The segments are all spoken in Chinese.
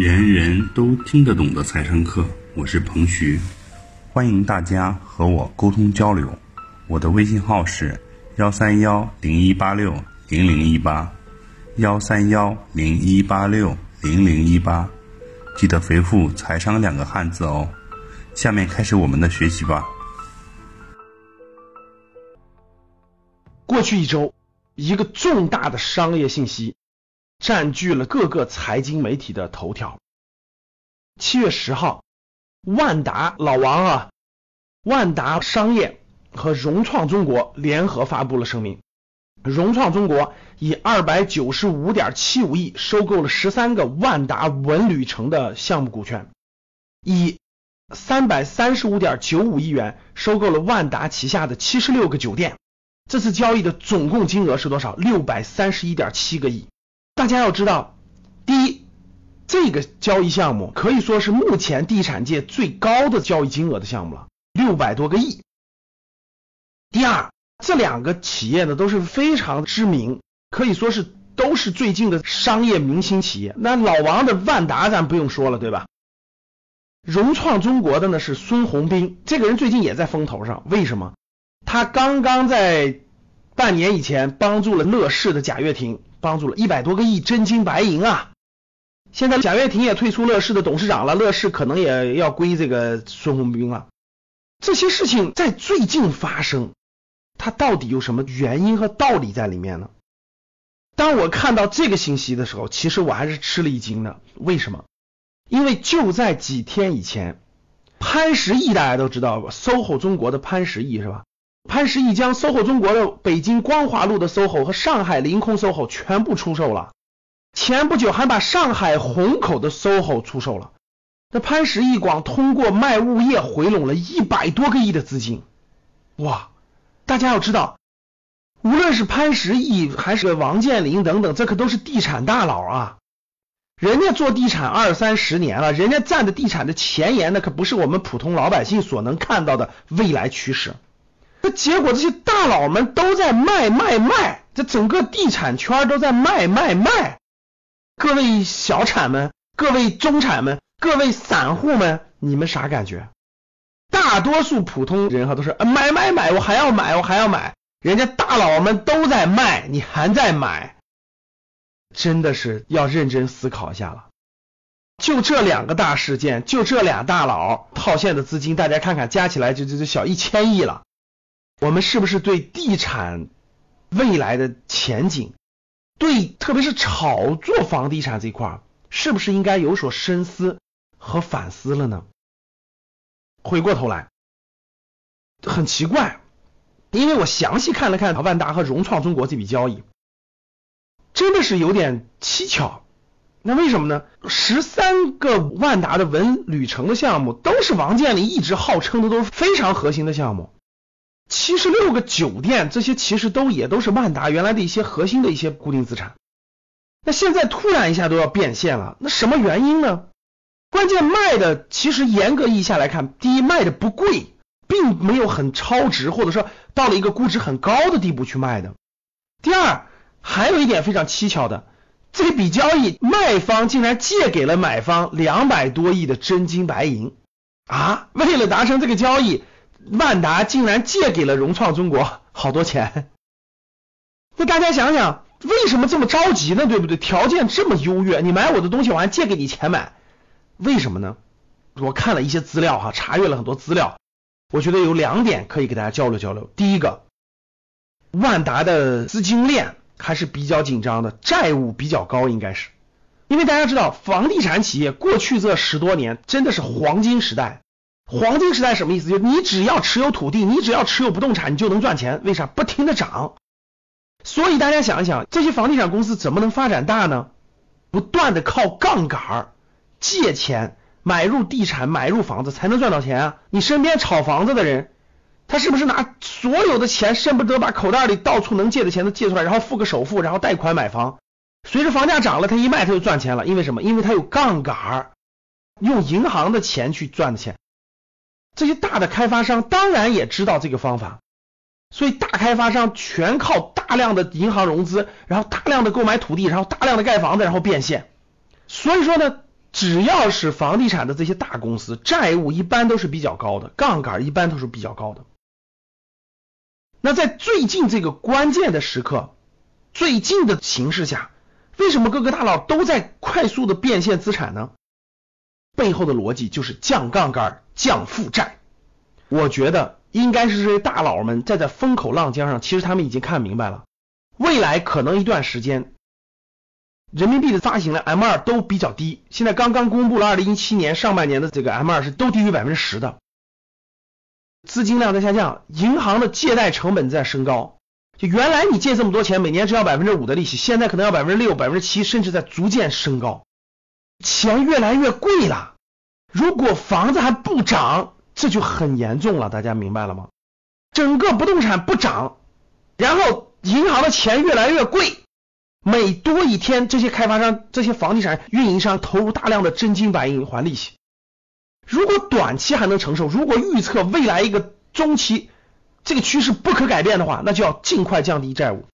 人人都听得懂的财商课，我是彭徐，欢迎大家和我沟通交流。我的微信号是幺三幺零一八六零零一八，幺三幺零一八六零零一八，记得回复“财商”两个汉字哦。下面开始我们的学习吧。过去一周，一个重大的商业信息。占据了各个财经媒体的头条。七月十号，万达老王啊，万达商业和融创中国联合发布了声明，融创中国以二百九十五点七五亿收购了十三个万达文旅城的项目股权，以三百三十五点九五亿元收购了万达旗下的七十六个酒店。这次交易的总共金额是多少？六百三十一点七个亿。大家要知道，第一，这个交易项目可以说是目前地产界最高的交易金额的项目了，六百多个亿。第二，这两个企业呢都是非常知名，可以说是都是最近的商业明星企业。那老王的万达咱不用说了，对吧？融创中国的呢是孙宏斌，这个人最近也在风头上，为什么？他刚刚在半年以前帮助了乐视的贾跃亭。帮助了一百多个亿真金白银啊！现在贾跃亭也退出乐视的董事长了，乐视可能也要归这个孙宏斌了。这些事情在最近发生，它到底有什么原因和道理在里面呢？当我看到这个信息的时候，其实我还是吃了一惊的。为什么？因为就在几天以前，潘石屹大家都知道，SOHO 中国的潘石屹是吧？潘石屹将 SOHO 中国的北京光华路的 SOHO 和上海凌空 SOHO 全部出售了，前不久还把上海虹口的 SOHO 出售了。那潘石屹广通过卖物业回笼了一百多个亿的资金，哇！大家要知道，无论是潘石屹还是王健林等等，这可都是地产大佬啊，人家做地产二三十年了，人家站在地产的前沿，那可不是我们普通老百姓所能看到的未来趋势。那结果，这些大佬们都在卖卖卖，这整个地产圈都在卖卖卖。各位小产们，各位中产们，各位散户们，你们啥感觉？大多数普通人哈都是买买买，我还要买，我还要买。人家大佬们都在卖，你还在买，真的是要认真思考一下了。就这两个大事件，就这俩大佬套现的资金，大家看看，加起来就就就小一千亿了。我们是不是对地产未来的前景，对特别是炒作房地产这一块，是不是应该有所深思和反思了呢？回过头来，很奇怪，因为我详细看了看万达和融创中国这笔交易，真的是有点蹊跷。那为什么呢？十三个万达的文旅城的项目，都是王健林一直号称的都非常核心的项目。七十六个酒店，这些其实都也都是万达原来的一些核心的一些固定资产。那现在突然一下都要变现了，那什么原因呢？关键卖的其实严格意义下来看，第一卖的不贵，并没有很超值，或者说到了一个估值很高的地步去卖的。第二，还有一点非常蹊跷的，这笔交易卖方竟然借给了买方两百多亿的真金白银啊！为了达成这个交易。万达竟然借给了融创中国好多钱，那大家想想，为什么这么着急呢？对不对？条件这么优越，你买我的东西，我还借给你钱买，为什么呢？我看了一些资料哈，查阅了很多资料，我觉得有两点可以给大家交流交流。第一个，万达的资金链还是比较紧张的，债务比较高，应该是，因为大家知道，房地产企业过去这十多年真的是黄金时代。黄金时代什么意思？就你只要持有土地，你只要持有不动产，你就能赚钱。为啥？不停的涨。所以大家想一想，这些房地产公司怎么能发展大呢？不断的靠杠杆儿借钱买入地产，买入房子才能赚到钱啊！你身边炒房子的人，他是不是拿所有的钱，恨不得把口袋里到处能借的钱都借出来，然后付个首付，然后贷款买房？随着房价涨了，他一卖他就赚钱了。因为什么？因为他有杠杆儿用银行的钱去赚的钱。这些大的开发商当然也知道这个方法，所以大开发商全靠大量的银行融资，然后大量的购买土地，然后大量的盖房子，然后变现。所以说呢，只要是房地产的这些大公司，债务一般都是比较高的，杠杆一般都是比较高的。那在最近这个关键的时刻，最近的形势下，为什么各个大佬都在快速的变现资产呢？背后的逻辑就是降杠杆、降负债。我觉得应该是这些大佬们站在风口浪尖上，其实他们已经看明白了，未来可能一段时间，人民币的发行量 M 二都比较低。现在刚刚公布了二零一七年上半年的这个 M 二是都低于百分之十的。资金量在下降，银行的借贷成本在升高。就原来你借这么多钱，每年只要百分之五的利息，现在可能要百分之六、百分之七，甚至在逐渐升高。钱越来越贵了，如果房子还不涨，这就很严重了。大家明白了吗？整个不动产不涨，然后银行的钱越来越贵，每多一天，这些开发商、这些房地产运营商投入大量的真金白银还利息。如果短期还能承受，如果预测未来一个中期这个趋势不可改变的话，那就要尽快降低债务。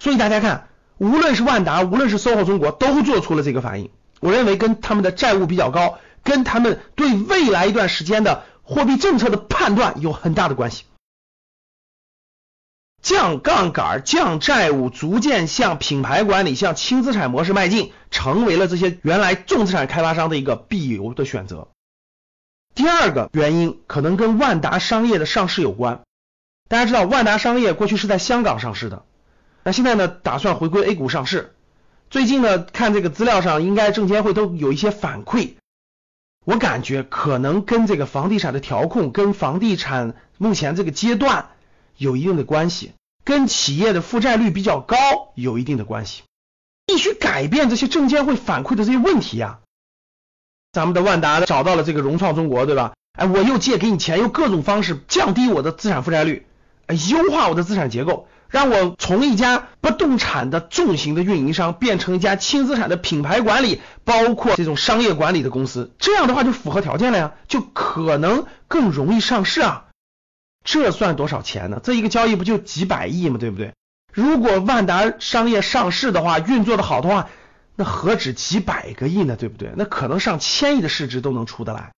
所以大家看，无论是万达，无论是 SOHO 中国，都做出了这个反应。我认为跟他们的债务比较高，跟他们对未来一段时间的货币政策的判断有很大的关系。降杠杆、降债务，逐渐向品牌管理、向轻资产模式迈进，成为了这些原来重资产开发商的一个必由的选择。第二个原因可能跟万达商业的上市有关。大家知道，万达商业过去是在香港上市的，那现在呢，打算回归 A 股上市。最近呢，看这个资料上，应该证监会都有一些反馈。我感觉可能跟这个房地产的调控，跟房地产目前这个阶段有一定的关系，跟企业的负债率比较高有一定的关系。必须改变这些证监会反馈的这些问题呀。咱们的万达找到了这个融创中国，对吧？哎，我又借给你钱，用各种方式降低我的资产负债率，哎优化我的资产结构，让我从一家不动产的重型的运营商变成一家轻资产的品牌管理，包括这种商业管理的公司。这样的话就符合条件了呀，就可能更容易上市啊。这算多少钱呢？这一个交易不就几百亿吗？对不对？如果万达商业上市的话，运作的好的话。那何止几百个亿呢，对不对？那可能上千亿的市值都能出得来。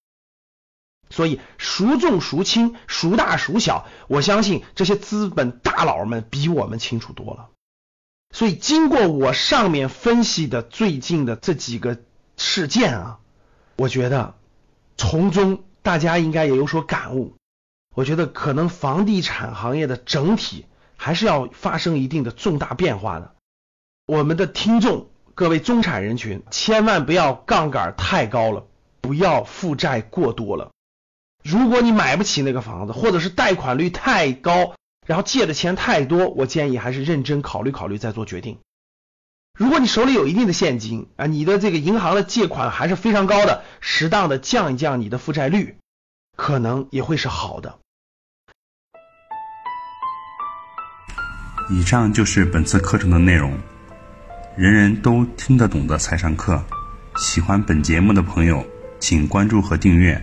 所以孰重孰轻，孰大孰小，我相信这些资本大佬们比我们清楚多了。所以经过我上面分析的最近的这几个事件啊，我觉得从中大家应该也有所感悟。我觉得可能房地产行业的整体还是要发生一定的重大变化的。我们的听众。各位中产人群，千万不要杠杆太高了，不要负债过多了。如果你买不起那个房子，或者是贷款率太高，然后借的钱太多，我建议还是认真考虑考虑再做决定。如果你手里有一定的现金啊，你的这个银行的借款还是非常高的，适当的降一降你的负债率，可能也会是好的。以上就是本次课程的内容。人人都听得懂的财商课，喜欢本节目的朋友，请关注和订阅。